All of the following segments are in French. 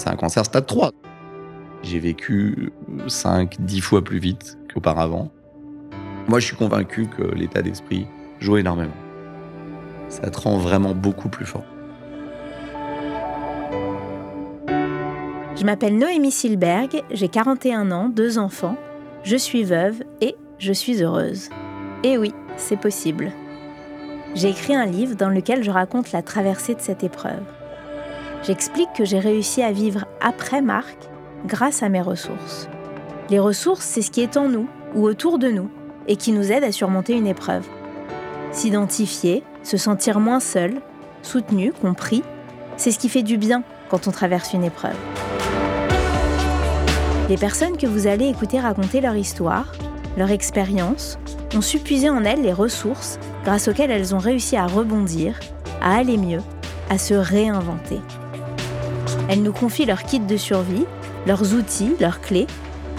C'est un cancer stade 3. J'ai vécu 5, 10 fois plus vite qu'auparavant. Moi, je suis convaincu que l'état d'esprit joue énormément. Ça te rend vraiment beaucoup plus fort. Je m'appelle Noémie Silberg, j'ai 41 ans, deux enfants, je suis veuve et je suis heureuse. Et oui, c'est possible. J'ai écrit un livre dans lequel je raconte la traversée de cette épreuve. J'explique que j'ai réussi à vivre après Marc grâce à mes ressources. Les ressources, c'est ce qui est en nous ou autour de nous et qui nous aide à surmonter une épreuve. S'identifier, se sentir moins seul, soutenu, compris, c'est ce qui fait du bien quand on traverse une épreuve. Les personnes que vous allez écouter raconter leur histoire, leur expérience, ont su en elles les ressources grâce auxquelles elles ont réussi à rebondir, à aller mieux, à se réinventer. Elles nous confient leur kit de survie, leurs outils, leurs clés,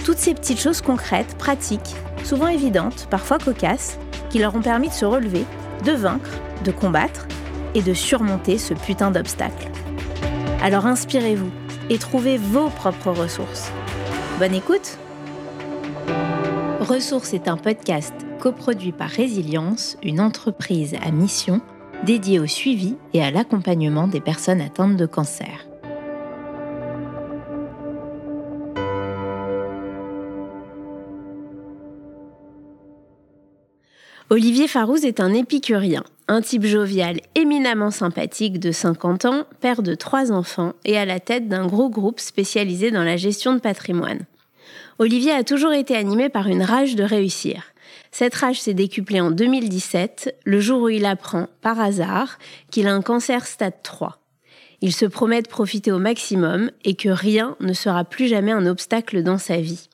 toutes ces petites choses concrètes, pratiques, souvent évidentes, parfois cocasses, qui leur ont permis de se relever, de vaincre, de combattre et de surmonter ce putain d'obstacle. Alors inspirez-vous et trouvez vos propres ressources. Bonne écoute Ressources est un podcast coproduit par Résilience, une entreprise à mission dédiée au suivi et à l'accompagnement des personnes atteintes de cancer. Olivier Farouz est un épicurien, un type jovial éminemment sympathique de 50 ans, père de trois enfants et à la tête d'un gros groupe spécialisé dans la gestion de patrimoine. Olivier a toujours été animé par une rage de réussir. Cette rage s'est décuplée en 2017, le jour où il apprend, par hasard, qu'il a un cancer stade 3. Il se promet de profiter au maximum et que rien ne sera plus jamais un obstacle dans sa vie.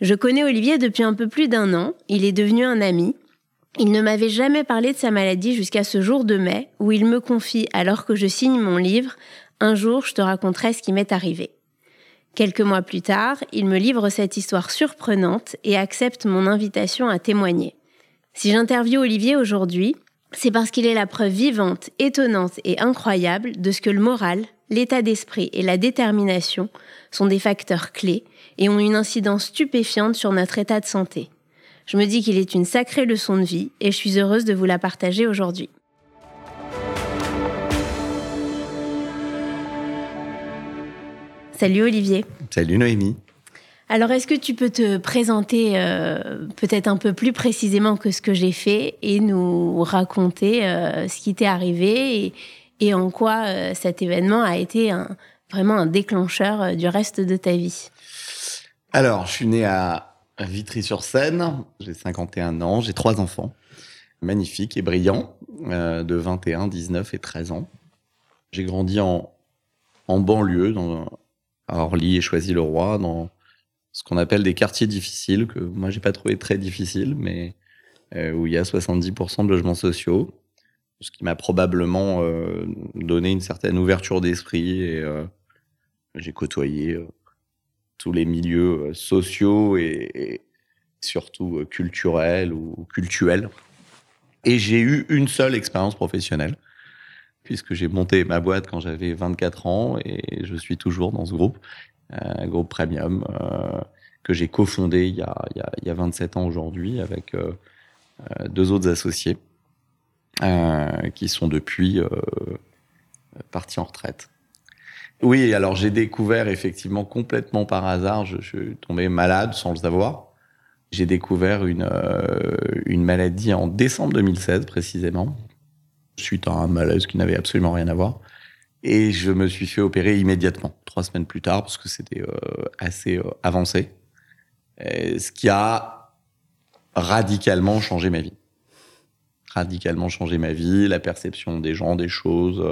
Je connais Olivier depuis un peu plus d'un an, il est devenu un ami, il ne m'avait jamais parlé de sa maladie jusqu'à ce jour de mai où il me confie, alors que je signe mon livre, Un jour je te raconterai ce qui m'est arrivé. Quelques mois plus tard, il me livre cette histoire surprenante et accepte mon invitation à témoigner. Si j'interviewe Olivier aujourd'hui, c'est parce qu'il est la preuve vivante, étonnante et incroyable de ce que le moral, l'état d'esprit et la détermination sont des facteurs clés et ont une incidence stupéfiante sur notre état de santé. Je me dis qu'il est une sacrée leçon de vie et je suis heureuse de vous la partager aujourd'hui. Salut Olivier. Salut Noémie. Alors, est-ce que tu peux te présenter euh, peut-être un peu plus précisément que ce que j'ai fait et nous raconter euh, ce qui t'est arrivé et, en quoi euh, cet événement a été vraiment un déclencheur du reste de ta vie? Alors, je suis né à Vitry-sur-Seine. J'ai 51 ans, j'ai trois enfants, magnifiques et brillants, euh, de 21, 19 et 13 ans. J'ai grandi en, en banlieue, dans, à Orly et Choisy-le-Roi, dans ce qu'on appelle des quartiers difficiles, que moi j'ai pas trouvé très difficiles, mais euh, où il y a 70% de logements sociaux, ce qui m'a probablement euh, donné une certaine ouverture d'esprit et euh, j'ai côtoyé euh, tous les milieux euh, sociaux et, surtout euh, culturels ou cultuels. Et j'ai eu une seule expérience professionnelle, puisque j'ai monté ma boîte quand j'avais 24 ans et je suis toujours dans ce groupe, euh, un groupe premium, euh, que j'ai cofondé il y a, il, y a, il y a 27 ans aujourd'hui avec euh, deux autres associés euh, qui sont depuis euh, partis en retraite. Oui, alors j'ai découvert effectivement complètement par hasard, je, suis tombé malade sans le savoir. J'ai découvert une, euh, maladie en décembre 2016 précisément, suite à un malaise qui n'avait absolument rien à voir. Et je me suis fait opérer immédiatement, trois semaines plus tard, parce que c'était euh, assez euh, avancé. Ce qui a radicalement changé ma vie. Radicalement changé ma vie, la perception des gens, des choses.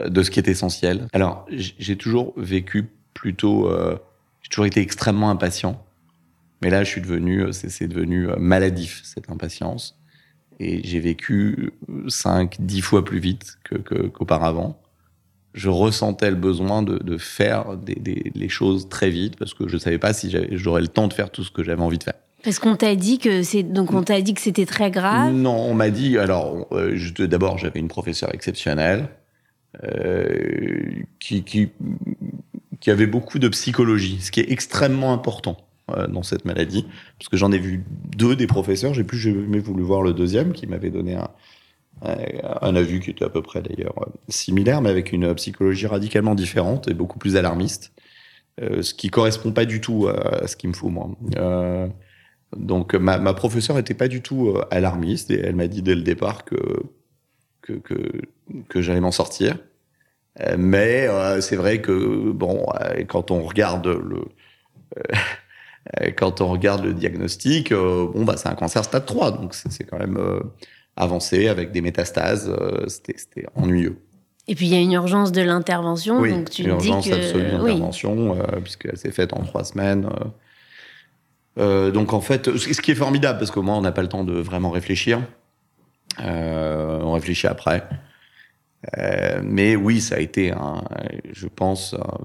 Euh, de ce qui est essentiel. Alors, j'ai toujours vécu plutôt, euh, j'ai toujours été extrêmement impatient, mais là, je suis devenu, euh, c'est devenu euh, maladif cette impatience, et j'ai vécu 5, 10 fois plus vite qu'auparavant. Que, je ressentais le besoin de, de faire des, des, les choses très vite parce que je savais pas si j'aurais le temps de faire tout ce que j'avais envie de faire. Parce qu'on t'a dit que c'est donc on t'a dit que c'était très grave. Non, on m'a dit alors euh, d'abord j'avais une professeure exceptionnelle euh, qui, qui qu'il y avait beaucoup de psychologie, ce qui est extrêmement important euh, dans cette maladie, parce que j'en ai vu deux des professeurs, j'ai plus jamais voulu voir le deuxième qui m'avait donné un, un avis qui était à peu près d'ailleurs similaire, mais avec une psychologie radicalement différente et beaucoup plus alarmiste, euh, ce qui correspond pas du tout à ce qu'il me faut moi. Euh, donc ma, ma professeure était pas du tout euh, alarmiste et elle m'a dit dès le départ que que, que, que j'allais m'en sortir. Euh, mais euh, c'est vrai que bon, euh, quand on regarde le euh, quand on regarde le diagnostic, bon bah c'est un cancer stade 3, donc c'est quand même avancé avec des métastases. C'était c'était ennuyeux. Et puis il y a une urgence de l'intervention, Oui, donc tu te dis urgence que absolue oui. d'intervention, euh, puisqu'elle s'est faite en trois semaines. donc en fait, ce ce qui est formidable, parce qu'au moins on n'a pas le temps de vraiment réfléchir. Euh, on réfléchit après. Euh, mais oui, ça a été, un, je pense, un,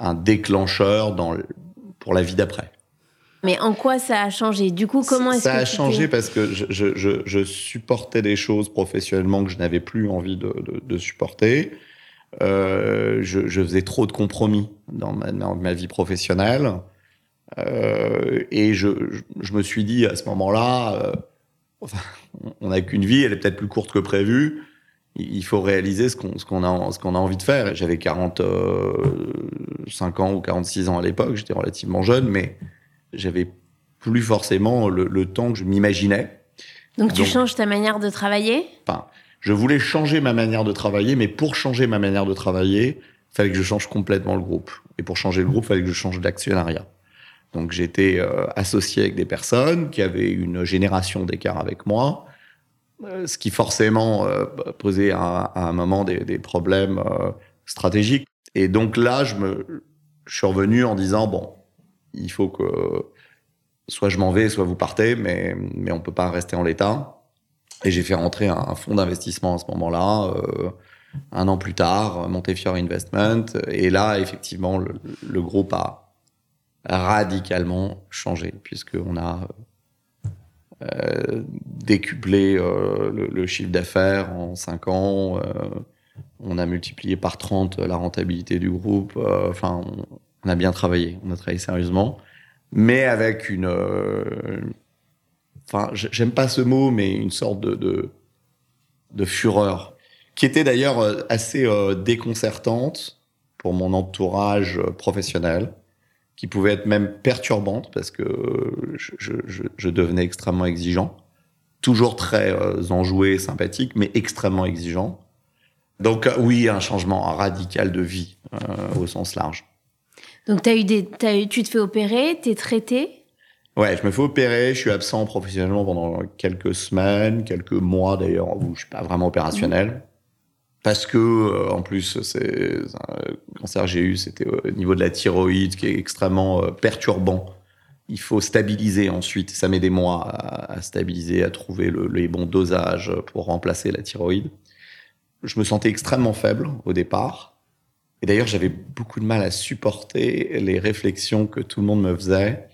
un déclencheur dans le- pour la vie d'après. Mais en quoi ça a changé? Du coup, comment est-ce ça que a tu changé parce que je, je, je, je supportais des choses professionnellement que je n'avais plus envie de, de, de supporter. Euh, je, je faisais trop de compromis dans ma, dans ma vie professionnelle. Euh, et je, me suis dit à ce moment-là, enfin, on n'a qu'une vie, elle est peut-être plus courte que prévu. Il faut réaliser ce qu'on a, ce a envie de faire. J'avais 45 ans ou 46 ans à l'époque, j'étais relativement jeune, mais j'avais plus forcément le, le temps que je m'imaginais. Donc tu changes ta manière de travailler? Enfin, je voulais changer ma manière de travailler, mais pour changer ma manière de travailler, il fallait que je change complètement le groupe. Et pour changer le groupe, il fallait que je change d'actionnariat. Donc j'étais euh, associé avec des personnes qui avaient une génération d'écart avec moi, euh, ce qui forcément euh, posait à, un moment des, problèmes stratégiques. Et donc là, je suis revenu en disant bon, il faut que soit je m'en vais, soit vous partez, mais on peut pas rester en l'état. Et j'ai fait rentrer un, un fonds d'investissement à ce moment-là, un an plus tard, Montefiore Investment. Et là, effectivement, le groupe a radicalement changé, puisqu'on a euh, décuplé euh, le, chiffre d'affaires en 5 ans. euh, on a multiplié par 30 la rentabilité du groupe. Enfin, on, a bien travaillé, on a travaillé sérieusement, mais avec une... enfin, j'aime pas ce mot, mais une sorte de, de, fureur, qui était d'ailleurs assez déconcertante pour mon entourage professionnel, qui pouvait être même perturbante parce que je, je, je, je devenais extrêmement exigeant, toujours très euh, enjoué, sympathique, mais extrêmement exigeant. Donc euh, oui, un changement radical de vie euh, au sens large. Donc t'as eu des, t'as eu, tu te fais opérer, t'es traité? Ouais, je me fais opérer, je suis absent professionnellement pendant quelques semaines, quelques mois d'ailleurs, où je suis pas vraiment opérationnel. Parce que, euh, en plus, c'est un cancer que j'ai eu, c'était au niveau de la thyroïde, qui est extrêmement euh, perturbant. Il faut stabiliser ensuite. Ça met des mois à, stabiliser, à trouver le- les bons dosages pour remplacer la thyroïde. Je me sentais extrêmement faible au départ. Et d'ailleurs, j'avais beaucoup de mal à supporter les réflexions que tout le monde me faisait.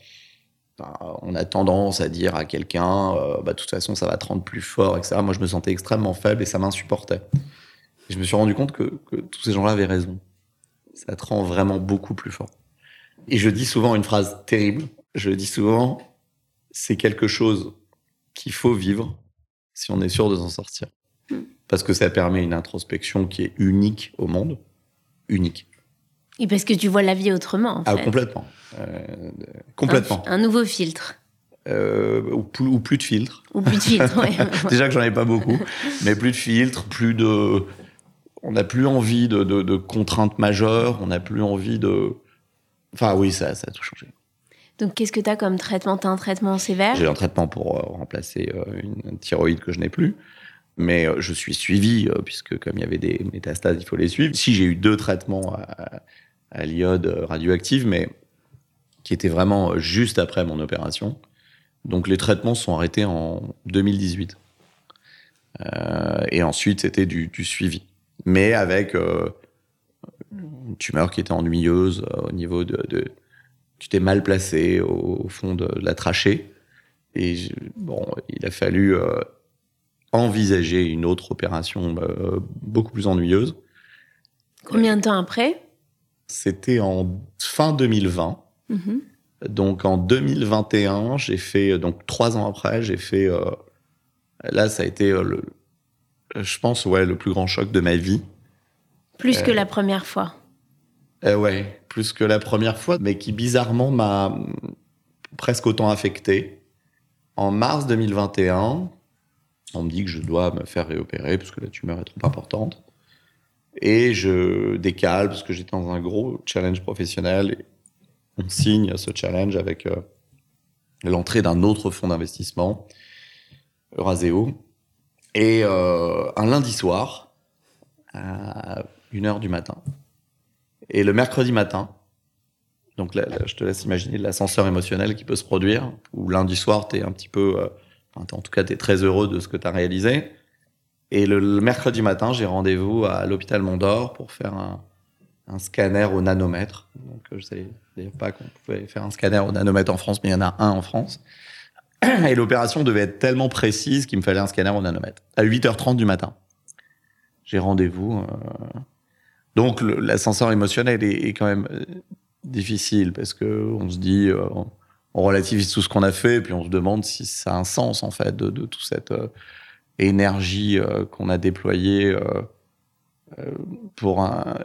On a tendance à dire à quelqu'un, euh, bah, de toute façon, ça va te rendre plus fort, etc. Moi, je me sentais extrêmement faible et ça m'insupportait. Et je me suis rendu compte que, que tous ces gens-là avaient raison. Ça te rend vraiment beaucoup plus fort. Et je dis souvent une phrase terrible. Je dis souvent, c'est quelque chose qu'il faut vivre si on est sûr de s'en sortir. Parce que ça permet une introspection qui est unique au monde. Unique. Et parce que tu vois la vie autrement, en Ah, fait. complètement. Euh, complètement. Un, un nouveau filtre. Euh, ou, plus, ou plus de filtres. Ou plus de filtre, ouais. Déjà que j'en ai pas beaucoup, mais plus de filtres, plus de. On n'a plus envie de, de, de contraintes majeures, on n'a plus envie de. Enfin, oui, ça, ça a tout changé. Donc qu'est-ce que t'as comme traitement? T'as un traitement sévère? J'ai un traitement pour euh, remplacer euh, une thyroïde que je n'ai plus. Mais euh, je suis suivi, puisque comme il y avait des métastases, il faut les suivre. Si j'ai eu deux traitements à, à l'iode radioactive, mais qui étaient vraiment juste après mon opération. Donc les traitements sont arrêtés en 2018. Euh, et ensuite, c'était du, du suivi. Mais avec euh, une tumeur qui était ennuyeuse euh, au niveau de... de tu t'es mal placé au, au fond de la trachée. Et je- bon, il a fallu euh, envisager une autre opération euh, beaucoup plus ennuyeuse. Combien de temps après? C'était en fin 2020. Mhm. Donc en 2021, j'ai fait donc trois ans après, j'ai fait euh, là ça a été le, je pense ouais le plus grand choc de ma vie. Plus que la première fois. Euh, ouais, plus que la première fois, mais qui bizarrement m'a presque autant affecté. En mars 2021, on me dit que je dois me faire réopérer parce que la tumeur est trop importante. Et je décale parce que j'étais dans un gros challenge professionnel. Et on signe ce challenge avec euh, l'entrée d'un autre fonds d'investissement, Euraseo. Et euh, un lundi soir, à 1h du matin. Et le mercredi matin, donc là, je te laisse imaginer l'ascenseur émotionnel qui peut se produire, où lundi soir, tu es un petit peu, euh, en tout cas, tu es très heureux de ce que tu as réalisé. Et le, mercredi matin, j'ai rendez-vous à l'hôpital Mondor pour faire un, scanner au nanomètre. Donc, euh, je savais d'ailleurs pas qu'on pouvait faire un scanner au nanomètre en France, mais il y en a un en France. Et l'opération devait être tellement précise qu'il me fallait un scanner au nanomètre. À 8h30 du matin. J'ai rendez-vous. euh, Donc, l'ascenseur émotionnel est, quand même euh, difficile parce que on se dit, euh, on, relativise tout ce qu'on a fait, puis on se demande si ça a un sens en fait de, de toute cette énergie qu'on a déployée pour un,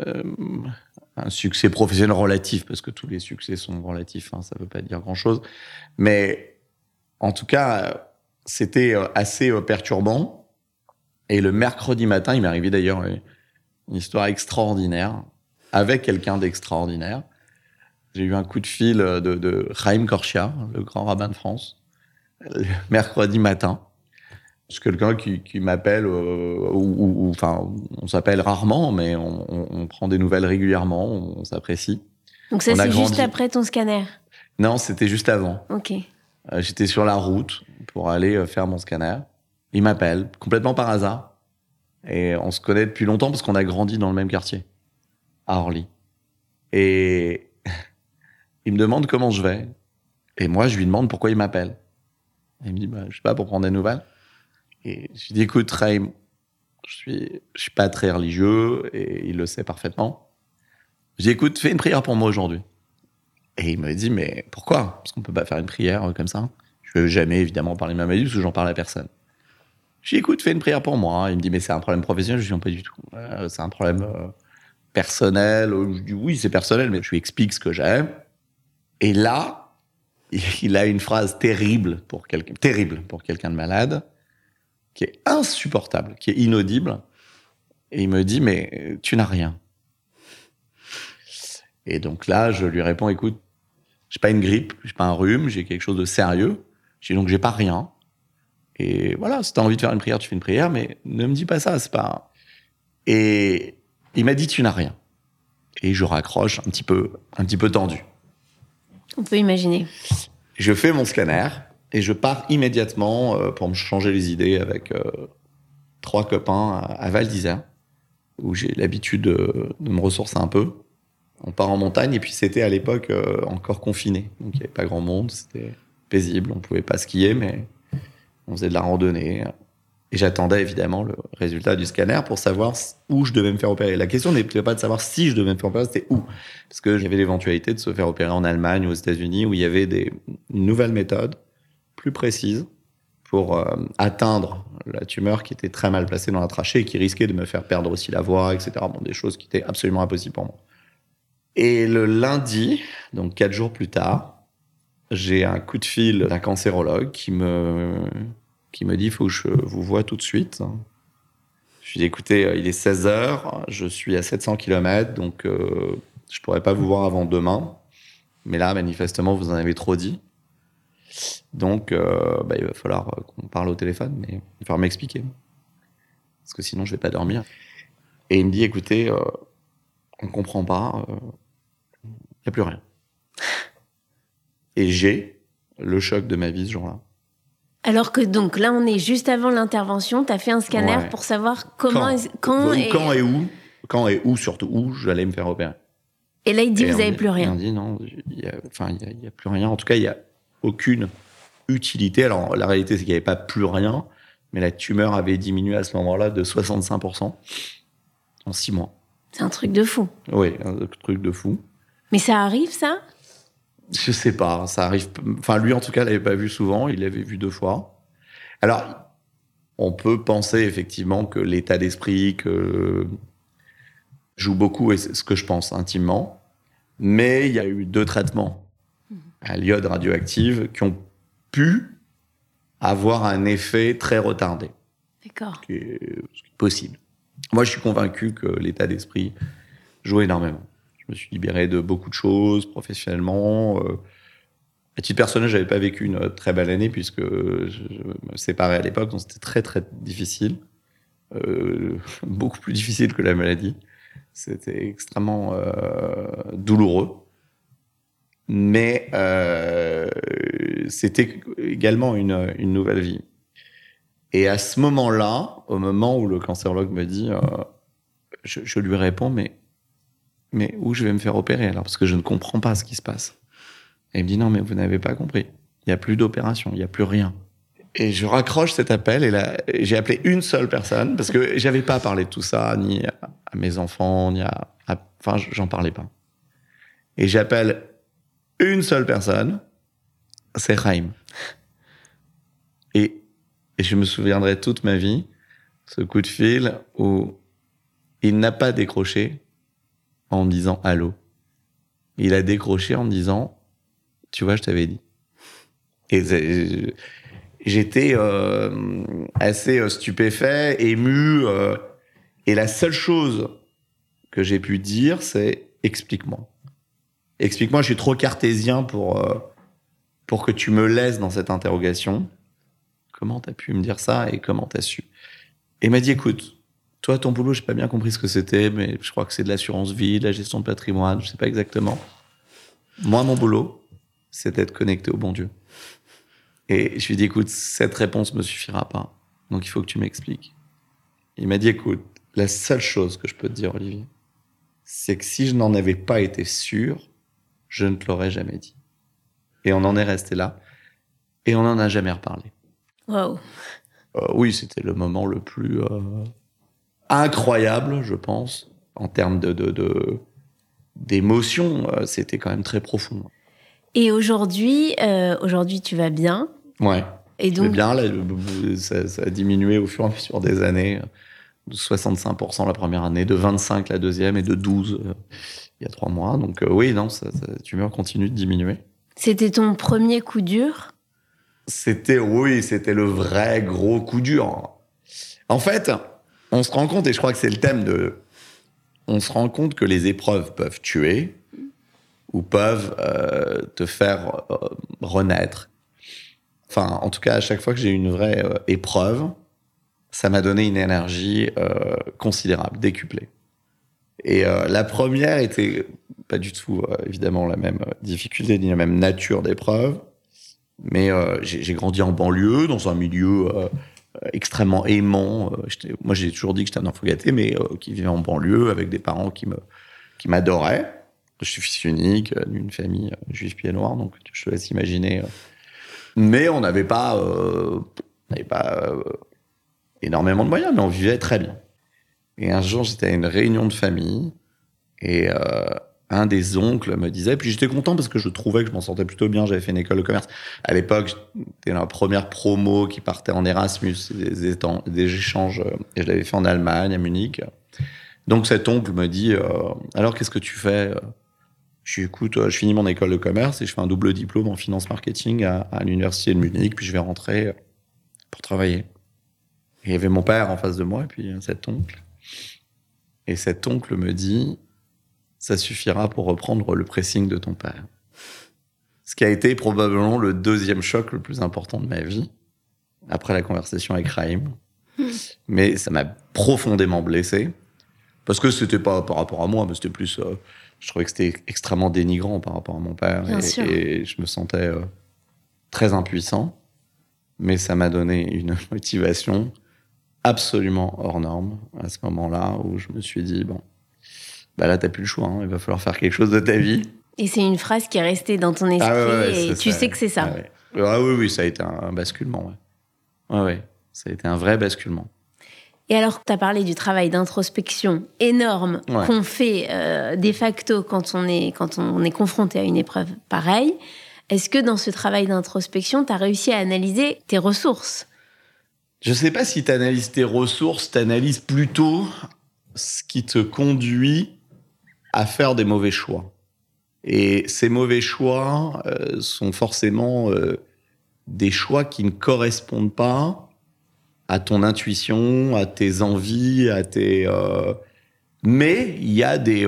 succès professionnel relatif, parce que tous les succès sont relatifs, hein, ça veut pas dire grand chose, mais en tout cas, euh, c'était euh, assez euh, perturbant. Et le mercredi matin, il m'est arrivé d'ailleurs une, histoire extraordinaire avec quelqu'un d'extraordinaire. J'ai eu un coup de fil de, de Chaim Korchia, le grand rabbin de France, le mercredi matin. C'est quelqu'un qui, qui m'appelle, euh, ou, enfin, on s'appelle rarement, mais on, on- on prend des nouvelles régulièrement, on, s'apprécie. Donc ça, c'est juste après ton scanner? Non, c'était juste avant. Ok. Euh, J'étais sur la route pour aller euh, faire mon scanner. Il m'appelle, complètement par hasard. Et on se connaît depuis longtemps parce qu'on a grandi dans le même quartier, à Orly. Et il me demande comment je vais. Et moi, je lui demande pourquoi il m'appelle. Il me dit, bah, je sais pas, pour prendre des nouvelles. Et je lui dis, écoute, Raim, je suis, je suis pas très religieux et il le sait parfaitement. Je dis, écoute, fais une prière pour moi aujourd'hui. Et il me dit, mais pourquoi? Parce qu'on peut pas faire une prière euh, comme ça. Je veux jamais, évidemment, parler de ma maladie parce que j'en parle à personne. Je dis, écoute, fais une prière pour moi. Il me dit, mais c'est un problème professionnel? Je dis, non, pas du tout. Euh, c'est un problème euh, personnel. Je dis, oui, c'est personnel, mais je lui explique ce que j'ai. Et là, il a une phrase terrible pour quelqu'un, terrible pour quelqu'un de malade, qui est insupportable, qui est inaudible. Et il me dit, mais tu n'as rien. Et donc là, je lui réponds, écoute, j'ai pas une grippe, j'ai pas un rhume, j'ai quelque chose de sérieux. J'ai donc j'ai pas rien. Et voilà, si t'as envie de faire une prière, tu fais une prière, mais ne me dis pas ça, c'est pas. Et il m'a dit tu n'as rien. Et je raccroche un petit peu, un petit peu tendu. On peut imaginer. Je fais mon scanner et je pars immédiatement euh, pour me changer les idées avec euh, trois copains à, à Val d'Isère, où j'ai l'habitude de, de me ressourcer un peu. On part en montagne et puis c'était à l'époque euh, encore confiné, donc il n'y avait pas grand monde, c'était paisible, on pouvait pas skier, mais on faisait de la randonnée. Et j'attendais évidemment le résultat du scanner pour savoir où je devais me faire opérer. La question n'était pas de savoir si je devais me faire opérer, c'était où. Parce qu'il y avait l'éventualité de se faire opérer en Allemagne ou aux États-Unis où il y avait des, une nouvelle méthode plus précise pour euh, atteindre la tumeur qui était très mal placée dans la trachée et qui risquait de me faire perdre aussi la voix, etc. Bon, des choses qui étaient absolument impossibles pour moi. Et le lundi, donc quatre jours plus tard, j'ai un coup de fil d'un cancérologue qui me, qui me dit, faut que je vous voie tout de suite. Je lui dis, écoutez, euh, il est 16 heures, je suis à 700 km, donc euh, je pourrais pas vous voir avant demain. Mais là, manifestement, vous en avez trop dit. Donc, euh, bah, il va falloir euh, qu'on parle au téléphone, mais il va falloir m'expliquer. Parce que sinon, je vais pas dormir. Et il me dit, écoutez, euh, on comprend pas, n'y a plus rien. Et j'ai le choc de ma vie ce jour-là. Alors que donc là, on est juste avant l'intervention, tu as fait un scanner Ouais. pour savoir comment, Quand, quand, et... quand et où Quand et où, surtout où j'allais me faire opérer. et là il dit Et vous on avez dit- plus rien. dit non, il y a, enfin, il a, il plus rien. En tout cas, il y a aucune utilité. Alors, la réalité, c'est qu'il n'y avait pas plus rien, mais la tumeur avait diminué à ce moment-là de 65% en six mois. C'est un truc de fou. Oui, un truc de fou. Mais ça arrive, ça? Je sais pas, ça arrive. Enfin, lui, en tout cas, l'avait pas vu souvent. Il l'avait vu deux fois. Alors, on peut penser effectivement que l'état d'esprit que joue beaucoup, et c'est ce que je pense intimement. Mais il y a eu deux traitements à l'iode radioactive qui ont pu avoir un effet très retardé. D'accord. Ce qui est possible. Moi, je suis convaincu que l'état d'esprit joue énormément. Je me suis libéré de beaucoup de choses professionnellement. Euh, à titre personnel, j'avais pas vécu une très belle année puisque je, me séparais à l'époque, donc c'était très très difficile, euh, beaucoup plus difficile que la maladie. C'était extrêmement euh, douloureux, mais c'était également une, une, nouvelle vie. Et à ce moment-là, au moment où le cancérologue me dit, je, lui réponds, mais, mais où je vais me faire opérer alors? Parce que je ne comprends pas ce qui se passe. Et il me dit, non, mais vous n'avez pas compris. Il n'y a plus d'opération, il n'y a plus rien. Et je raccroche cet appel et là, j'ai appelé une seule personne parce que j'avais pas parlé de tout ça, ni à, mes enfants, ni à, enfin, j'en parlais pas. Et j'appelle une seule personne, c'est Raïm. Et et je me souviendrai toute ma vie, ce coup de fil où il n'a pas décroché en me disant allô. Il a décroché en me disant, tu vois, je t'avais dit. Et j'étais euh, assez euh, stupéfait, ému. Euh, et la seule chose que j'ai pu dire, c'est explique-moi. Explique-moi, je suis trop cartésien pour, pour que tu me laisses dans cette interrogation. Comment t'as pu me dire ça et comment t'as su? Et m'a dit, écoute, toi, ton boulot, j'ai pas bien compris ce que c'était, mais je crois que c'est de l'assurance vie, de la gestion de patrimoine, je sais pas exactement. Moi, mon boulot, c'est d'être connecté au bon Dieu. Et je lui ai dit, écoute, cette réponse me suffira pas. Donc il faut que tu m'expliques. Il m'a dit, écoute, la seule chose que je peux te dire, Olivier, c'est que si je n'en avais pas été sûr, je ne te l'aurais jamais dit. Et on en est resté là. Et on n'en a jamais reparlé. Wow. Euh, oui, c'était le moment le plus euh, incroyable, je pense, en termes de, d'émotion. Euh, c'était quand même très profond. Et aujourd'hui, euh, aujourd'hui, tu vas bien? Ouais. Et donc, bien, là, ça, ça, a diminué au fur et à mesure des années. De 65% la première année, de 25 la deuxième et de 12 euh, il y a trois mois. Donc oui, non, ça, ça, tumeur continue de diminuer. C'était ton premier coup dur? C'était, oui, c'était le vrai gros coup dur. En fait, on se rend compte, et je crois que c'est le thème de. On se rend compte que les épreuves peuvent tuer ou peuvent euh, te faire euh, renaître. Enfin, en tout cas, à chaque fois que j'ai eu une vraie euh, épreuve, ça m'a donné une énergie considérable, décuplée. Et la première était pas du tout, évidemment, la même difficulté ni la même nature d'épreuve. Mais j'ai grandi en banlieue, dans un milieu extrêmement aimant. Euh, moi, j'ai toujours dit que j'étais un enfant gâté, mais qui vivait en banlieue avec des parents qui me qui m'adoraient. Je suis fils unique d'une famille juive pied noir, donc je te laisse imaginer. Mais on n'avait pas, n'avait pas énormément de moyens, mais on vivait très bien. Et un jour, j'étais à une réunion de famille et un des oncles me disait, puis j'étais content parce que je trouvais que je m'en sortais plutôt bien, j'avais fait une école de commerce. À l'époque, c'était la première promo qui partait en Erasmus, des, échanges, et je l'avais fait en Allemagne, à Munich. Donc cet oncle me dit, euh, alors qu'est-ce que tu fais Je dis, écoute, je finis mon école de commerce et je fais un double diplôme en finance marketing à, l'université de Munich, puis je vais rentrer pour travailler. Il y avait mon père en face de moi, et puis cet oncle. Et cet oncle me dit, ça suffira pour reprendre le pressing de ton père. Ce qui a été probablement le deuxième choc le plus important de ma vie, après la conversation avec Raïm. Mais ça m'a profondément blessé, parce que c'était pas par rapport à moi, mais c'était plus... Euh, je trouvais que c'était extrêmement dénigrant par rapport à mon père, et, et, je me sentais euh, très impuissant. Mais ça m'a donné une motivation absolument hors norme à ce moment-là, où je me suis dit, bon, bah là, t'as plus le choix. Hein. Il va falloir faire quelque chose de ta vie. Et c'est une phrase qui est restée dans ton esprit ah ouais, et tu ça. sais que c'est ça. Ah, ah, oui, oui, ça a été un basculement. Ouais. ouais, ouais. Ça a été un vrai basculement. Et alors, tu as parlé du travail d'introspection énorme qu'on fait euh, de facto quand on, est, quand on est confronté à une épreuve pareille. Est-ce que dans ce travail d'introspection, tu as réussi à analyser tes ressources? Je ne sais pas si tu analyses tes ressources, tu analyses plutôt ce qui te conduit à faire des mauvais choix. Et ces mauvais choix euh, sont forcément euh, des choix qui ne correspondent pas à ton intuition, à tes envies, à tes. Euh, mais il y a des.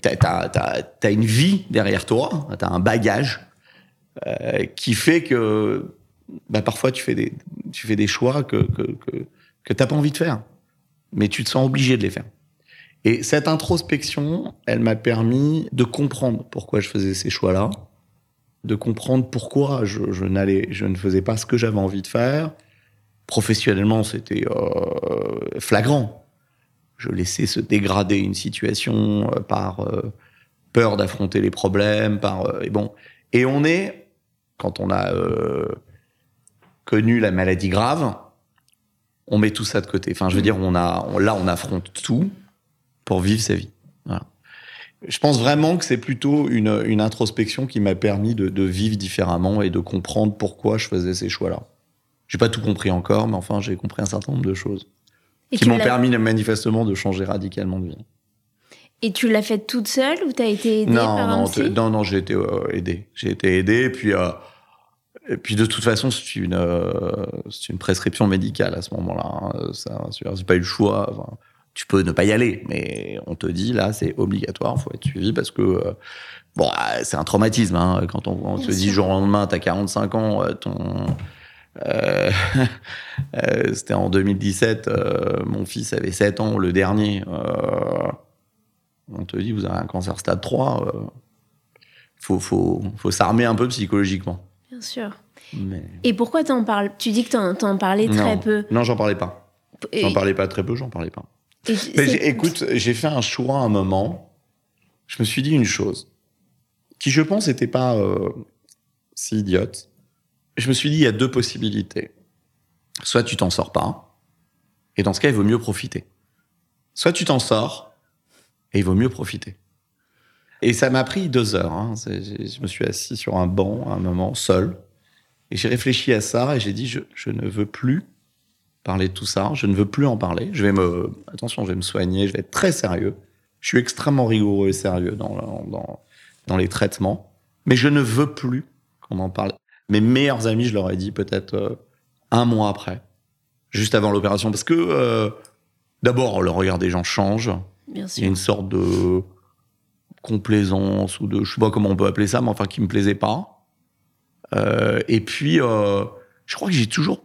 T'as, as, une vie derrière toi, t'as un bagage qui fait que bah, parfois tu fais des, tu fais des choix que, que, que, que t'as pas envie de faire, mais tu te sens obligé de les faire. Et cette introspection, elle m'a permis de comprendre pourquoi je faisais ces choix-là, de comprendre pourquoi je, je, n'allais, je ne faisais pas ce que j'avais envie de faire, professionnellement, c'était euh, flagrant. Je laissais se dégrader une situation euh, par euh, peur d'affronter les problèmes, par et bon. Et on est, quand on a connu la maladie grave, on met tout ça de côté. Enfin, je veux dire, on a, là, on affronte tout pour vivre sa vie. Voilà. Je pense vraiment que c'est plutôt une, une, introspection qui m'a permis de, de, vivre différemment et de comprendre pourquoi je faisais ces choix-là. J'ai pas tout compris encore, mais enfin, j'ai compris un certain nombre de choses qui m'ont permis manifestement de changer radicalement de vie. Et tu l'as fait toute seule ou tu as été aidée non, par non, un Non, non, j'ai été euh, aidé. J'ai été aidé, et puis, euh, et puis de toute façon, c'est une, euh, c'est une prescription médicale à ce moment-là. Hein. Ça, c'est pas eu le choix. Enfin, tu peux ne pas y aller, mais on te dit là, c'est obligatoire, faut être suivi parce que euh, bon, c'est un traumatisme. Hein, quand on, on te dit jour au lendemain, t'as 45 ans, euh, ton euh, euh, C'était en 2017. Euh, mon fils avait 7 ans, le dernier. Euh, on te dit, vous avez un cancer stade 3. Il faut, faut, faut s'armer un peu psychologiquement. Bien sûr. Mais... Et pourquoi t'en parles? Tu dis que t'en, en parlais très non. peu. Non, j'en parlais pas. J'en parlais pas très peu, j'en parlais pas. Mais écoute, j'ai fait un choix à un moment. Je me suis dit une chose qui, je pense, n'était pas euh, si idiote je me suis dit, il y a deux possibilités. Soit tu t'en sors pas, et dans ce cas, il vaut mieux profiter. Soit tu t'en sors, et il vaut mieux profiter. Et ça m'a pris deux heures. Hein. Je me suis assis sur un banc à un moment, seul, et j'ai réfléchi à ça, et j'ai dit, je, je, ne veux plus parler de tout ça, je ne veux plus en parler. Je vais me, attention, je vais me soigner, je vais être très sérieux. Je suis extrêmement rigoureux et sérieux dans, dans, dans les traitements, mais je ne veux plus qu'on en parle. Mes meilleurs amis, je leur ai dit peut-être euh, un mois après, juste avant l'opération, parce que euh, d'abord, le regard des gens change. Bien sûr. Il y a une sorte de complaisance ou de, je sais pas comment on peut appeler ça, mais enfin qui me plaisait pas. Euh, et puis, je crois que j'ai toujours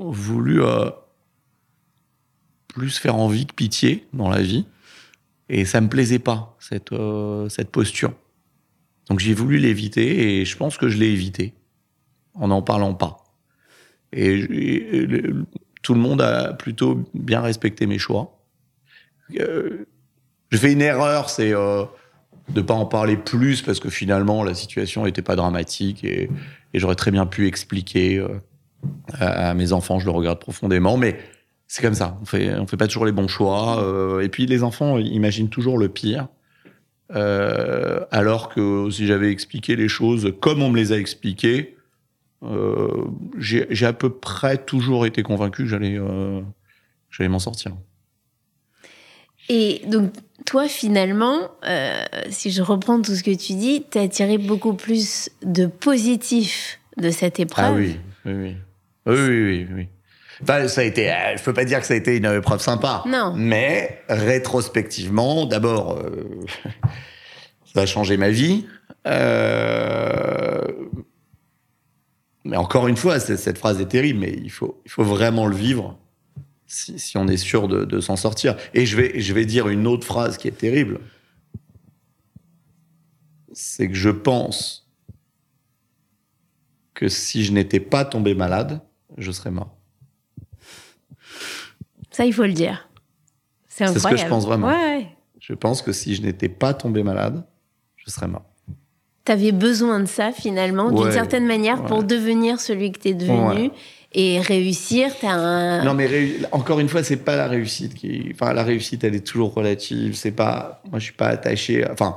voulu euh, plus faire envie que pitié dans la vie. Et ça me plaisait pas, cette, euh, cette posture. Donc j'ai voulu l'éviter et je pense que je l'ai évité en n'en parlant pas. Et, tout le monde a plutôt bien respecté mes choix. Euh, je fais une erreur, c'est euh, de pas en parler plus parce que finalement la situation n'était pas dramatique et, et j'aurais très bien pu expliquer euh, à, à, mes enfants, je le regarde profondément, mais c'est comme ça. On fait, on fait pas toujours les bons choix. Euh, et puis les enfants imaginent toujours le pire. Euh, alors que si j'avais expliqué les choses comme on me les a expliquées, euh, j'ai à peu près toujours été convaincu que j'allais euh, j'allais m'en sortir. Et donc, toi, finalement, euh, si je reprends tout ce que tu dis, tu as tiré beaucoup plus de positif de cette épreuve. Ah oui, oui, oui. Oui, oui, oui. oui. Enfin, ça a été, je peux pas dire que ça a été une épreuve sympa. Non. Mais rétrospectivement, d'abord, euh, ça a changé ma vie. Euh, mais encore une fois, cette phrase est terrible, mais il faut, il faut vraiment le vivre si, si on est sûr de, de s'en sortir. Et je vais, je vais dire une autre phrase qui est terrible. C'est que je pense que si je n'étais pas tombé malade, je serais mort. Ça, il faut le dire. C'est ce que je pense vraiment. Ouais. Je pense que si je n'étais pas tombé malade, je serais mort. T'avais besoin de ça finalement, d'une certaine manière, pour devenir celui que t'es devenu Ouais. et réussir. Un. Non, mais réu- encore une fois, c'est pas la réussite qui. Enfin, la réussite, elle est toujours relative. C'est pas. Moi, je suis pas attaché. Enfin,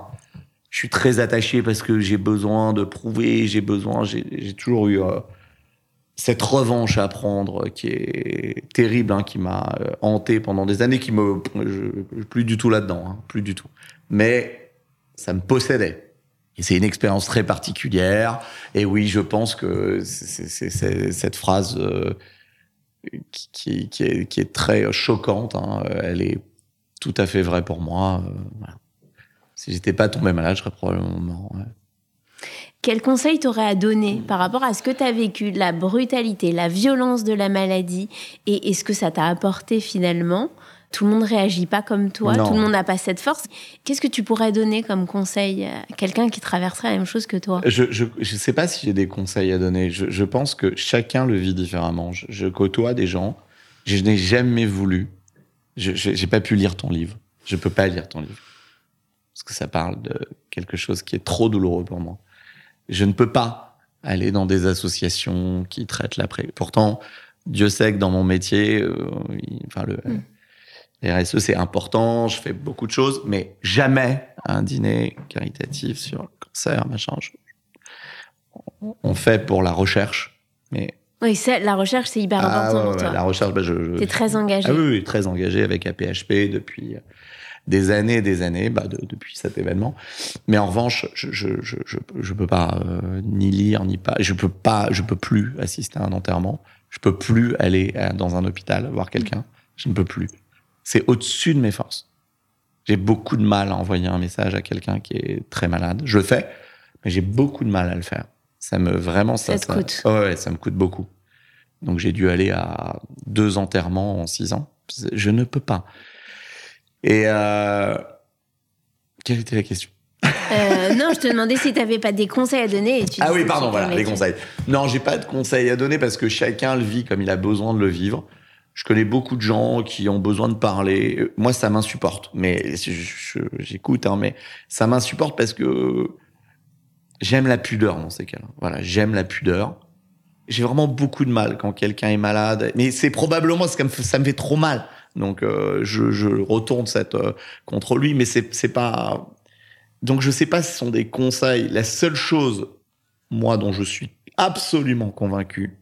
je suis très attaché parce que j'ai besoin de prouver. J'ai besoin. J'ai j'ai toujours eu euh, cette revanche à prendre qui est terrible, hein, qui m'a euh, hanté pendant des années, qui me. Je, plus du tout là-dedans, hein, plus du tout. Mais ça me possédait. Et c'est une expérience très particulière. Et oui, je pense que c'est cette phrase. euh, qui, qui, qui est, qui est très choquante. hein. Elle est tout à fait vraie pour moi. euh, voilà. Si j'étais pas tombé malade, je serais probablement mort. ouais. Quel conseil t'aurais à donner par rapport à ce que t'as vécu, la brutalité, la violence de la maladie et, et ce que ça t'a apporté finalement? Tout le monde réagit pas comme toi, Non. tout le monde n'a pas cette force. Qu'est-ce que tu pourrais donner comme conseil à quelqu'un qui traverserait la même chose que toi? Je, je sais pas si j'ai des conseils à donner. Je, je pense que chacun le vit différemment. Je, je côtoie des gens. Je n'ai jamais voulu. Je j'ai pas pu lire ton livre. Je peux pas lire ton livre parce que ça parle de quelque chose qui est trop douloureux pour moi. Je ne peux pas aller dans des associations qui traitent l'après. Pourtant, Dieu sait que dans mon métier, euh, il- enfin le Mm. les RSE c'est important. Je fais beaucoup de choses, mais jamais un dîner caritatif sur le cancer, machin. Je- on fait pour la recherche, mais Oui, ça, la recherche, c'est hyper Ah, important ouais, pour toi. la recherche, bah, je, je- T'es très engagé. ah oui, oui, très engagé avec APHP depuis des années et des années, bah, de- depuis cet événement. Mais en revanche, je je je je, je peux pas euh, ni lire ni pas, je peux pas, je peux plus assister à un enterrement. Je peux plus aller euh, dans un hôpital voir quelqu'un. Je ne peux plus. C'est au-dessus de mes forces. J'ai beaucoup de mal à envoyer un message à quelqu'un qui est très malade. Je le fais, mais j'ai beaucoup de mal à le faire. Ça me vraiment Ça te coûte. Ouais, ça me coûte beaucoup. Donc j'ai dû aller à deux enterrements en six ans. Je ne peux pas. Et euh... quelle était la question? Euh, non, je te demandais si t'avais pas des conseils à donner. Et tu Ah oui, pardon, tu voilà, les conseils. Non, j'ai pas de conseils à donner parce que chacun le vit comme il a besoin de le vivre. Je connais beaucoup de gens qui ont besoin de parler. Moi, ça m'insupporte. Mais j'écoute, hein, mais ça m'insupporte parce que j'aime la pudeur dans ces cas-là. Voilà, j'aime la pudeur. J'ai vraiment beaucoup de mal quand quelqu'un est malade. Mais c'est probablement ce que ça me fait trop mal. Donc, euh, je, je retourne cette euh, contre lui, mais c'est c'est pas. Donc, je sais pas si ce sont des conseils. La seule chose, moi, dont je suis absolument convaincu,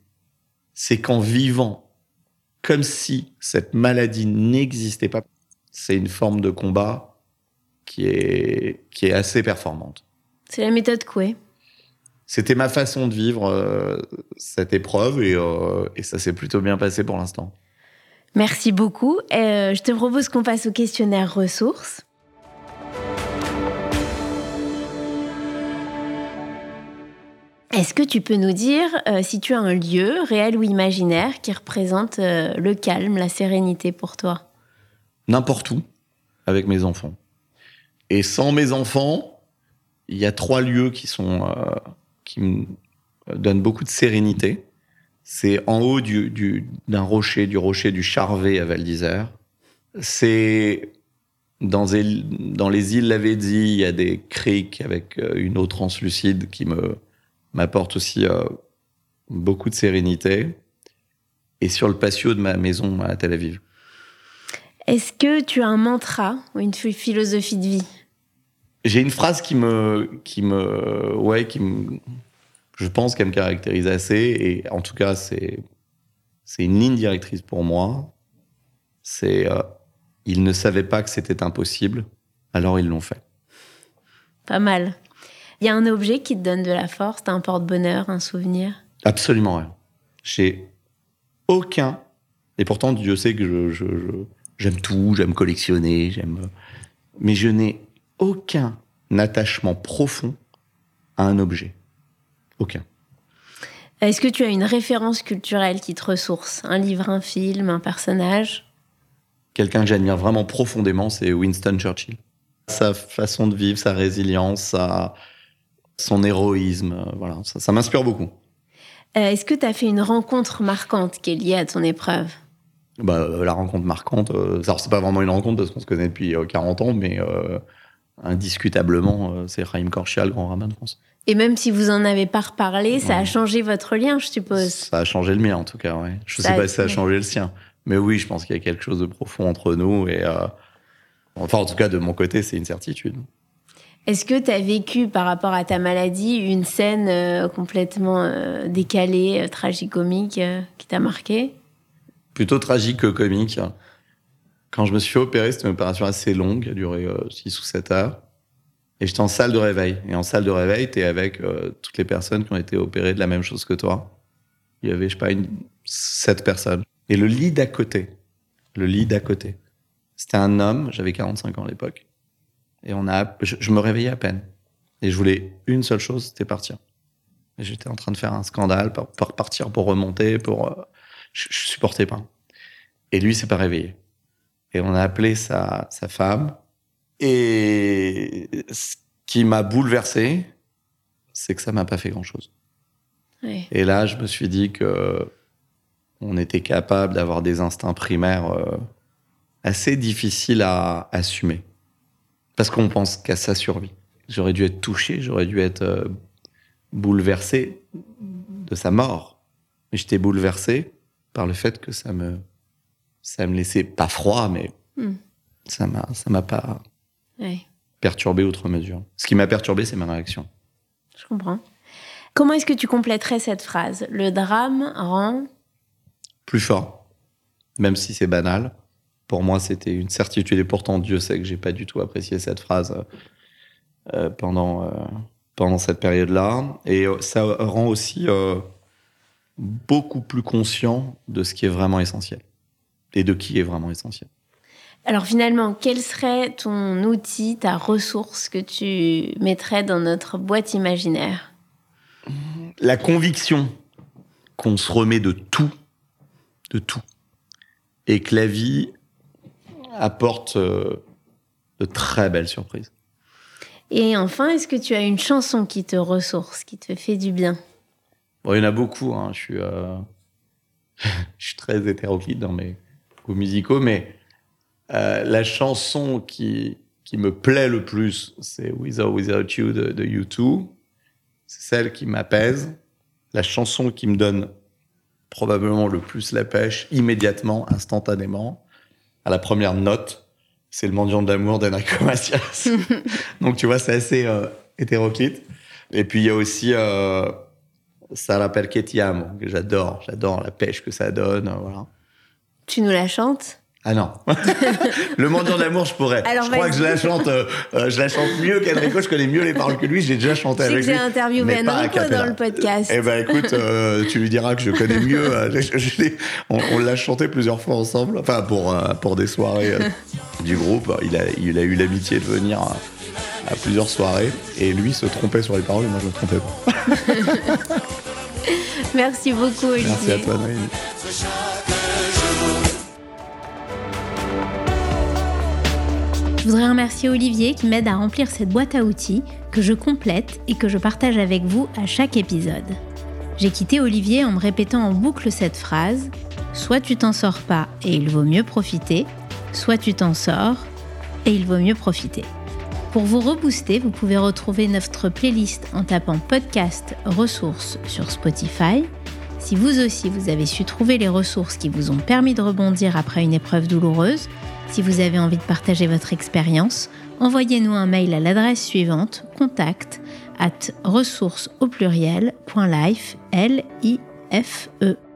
c'est qu'en vivant comme si cette maladie n'existait pas, c'est une forme de combat qui est, qui est assez performante. C'est la méthode Coué. C'était ma façon de vivre euh, cette épreuve et, et ça s'est plutôt bien passé pour l'instant. Merci beaucoup. Euh, je te propose qu'on passe au questionnaire ressources. Est-ce que tu peux nous dire euh, si tu as un lieu, réel ou imaginaire, qui représente euh, le calme, la sérénité pour toi? N'importe où, avec mes enfants. Et sans mes enfants, il y a trois lieux qui sont qui me donnent beaucoup de sérénité. C'est en haut du, du- d'un rocher, du rocher du Charvet à Val d'Isère. C'est dans, les- dans les îles Lavezzi, il y a des criques avec euh, une eau translucide qui me m'apporte aussi euh, beaucoup de sérénité. Et sur le patio de ma maison à Tel Aviv. Est-ce que tu as un mantra ou une phi- philosophie de vie? J'ai une phrase qui me, qui me, ouais, qui me, je pense qu'elle me caractérise assez, et en tout cas, c'est, une ligne directrice pour moi. C'est, euh, ils ne savaient pas que c'était impossible, alors ils l'ont fait. Pas mal. Il y a un objet qui te donne de la force, un porte-bonheur, un souvenir? Absolument rien. J'ai aucun, et pourtant Dieu sait que je- j'aime tout, j'aime collectionner, j'aime, mais je n'ai aucun attachement profond à un objet. Aucun. Est-ce que tu as une référence culturelle qui te ressource? Un livre, un film, un personnage? Quelqu'un que j'admire vraiment profondément, c'est Winston Churchill. Sa façon de vivre, sa résilience, sa- son héroïsme, euh, voilà, ça, ça m'inspire beaucoup. Euh, Est-ce que tu as fait une rencontre marquante qui est liée à ton épreuve? Bah, euh, la rencontre marquante, euh, alors c'est pas vraiment une rencontre parce qu'on se connaît depuis euh, 40 ans, mais indiscutablement, c'est Raïm Korchia, le grand rabbin de France. Et même si vous en avez pas reparlé, ça a changé votre lien, je suppose. Ça a changé le mien, en tout cas, ouais. Je sais pas si ça a changé le sien. Mais oui, je pense qu'il y a quelque chose de profond entre nous. Et euh, enfin, en tout cas, de mon côté, c'est une certitude. Est-ce que tu as vécu par rapport à ta maladie une scène euh, complètement euh, décalée, tragicomique, qui t'a marqué? Plutôt tragique que comique. Quand je me suis opérer, c'était une opération assez longue, qui a duré 6 ou 7 heures. Et j'étais en salle de réveil. Et en salle de réveil, tu es avec toutes les personnes qui ont été opérées de la même chose que toi. Il y avait, je sais pas, une, 7 personnes. Et le lit d'à côté, le lit d'à côté, c'était un homme, j'avais 45 ans à l'époque, et on a, je, me réveillais à peine. Et je voulais une seule chose, c'était partir. J'étais en train de faire un scandale pour, partir, pour remonter, pour, euh, je, je, supportais pas. Et lui s'est pas réveillé. Et on a appelé sa, sa femme. Et ce qui m'a bouleversé, c'est que ça m'a pas fait grand chose. Et là, je me suis dit que on était capable d'avoir des instincts primaires euh, assez difficiles à assumer. Parce qu'on pense qu'à sa survie. J'aurais dû être touché, j'aurais dû être euh, bouleversé de sa mort. Mais j'étais bouleversé par le fait que ça me, ça me laissait pas froid, mais hmm. ça m'a, ça m'a pas perturbé outre mesure. Ce qui m'a perturbé, c'est ma réaction. Je comprends. Comment est-ce que tu compléterais cette phrase? Le drame rend plus fort, même si c'est banal. Pour moi, c'était une certitude et pourtant Dieu sait que j'ai pas du tout apprécié cette phrase euh, pendant euh, pendant cette période-là. Et euh, ça rend aussi beaucoup plus conscient de ce qui est vraiment essentiel et de qui est vraiment essentiel. Alors finalement, quel serait ton outil, ta ressource que tu mettrais dans notre boîte imaginaire? La conviction qu'on se remet de tout de tout. Et que la vie apporte euh, de très belles surprises. Et enfin, est-ce que tu as une chanson qui te ressource, qui te fait du bien? Bon, Il y en a beaucoup. Hein. Je, suis, euh, je suis très hétéroclite dans mes goûts musicaux, mais euh, la chanson qui, qui me plaît le plus, c'est With or Without You de, de U2. C'est celle qui m'apaise. La chanson qui me donne probablement le plus la pêche immédiatement, instantanément. À la première note, c'est le mendiant de l'amour d'Enrico Macias. Donc tu vois, c'est assez euh, hétéroclite. Et puis il y a aussi euh, Sala Perchetiamo, que j'adore. J'adore la pêche que ça donne. Euh, voilà. Tu nous la chantes? Ah non. le mendiant d'amour, je pourrais. je crois que je la chante, euh, euh, je la chante mieux qu'Enrico. Je connais mieux les paroles que lui. J'ai déjà chanté avec lui. J'ai interviewé Enrico dans le podcast. Eh ben, écoute, euh, tu lui diras que je connais mieux. on, l'a chanté plusieurs fois ensemble. Enfin, pour pour des soirées du groupe. Il a il a eu l'amitié de venir à, plusieurs soirées. Et lui se trompait sur les paroles et moi je me trompais pas. Merci beaucoup, Olivier. Merci à toi, Noémie. Je voudrais remercier Olivier qui m'aide à remplir cette boîte à outils que je complète et que je partage avec vous à chaque épisode. J'ai quitté Olivier en me répétant en boucle cette phrase Soit tu t'en sors pas et il vaut mieux profiter, soit tu t'en sors et il vaut mieux profiter. Pour vous rebooster, vous pouvez retrouver notre playlist en tapant podcast ressources sur Spotify. Si vous aussi vous avez su trouver les ressources qui vous ont permis de rebondir après une épreuve douloureuse, si vous avez envie de partager votre expérience, envoyez-nous un mail à l'adresse suivante contact at ressources au.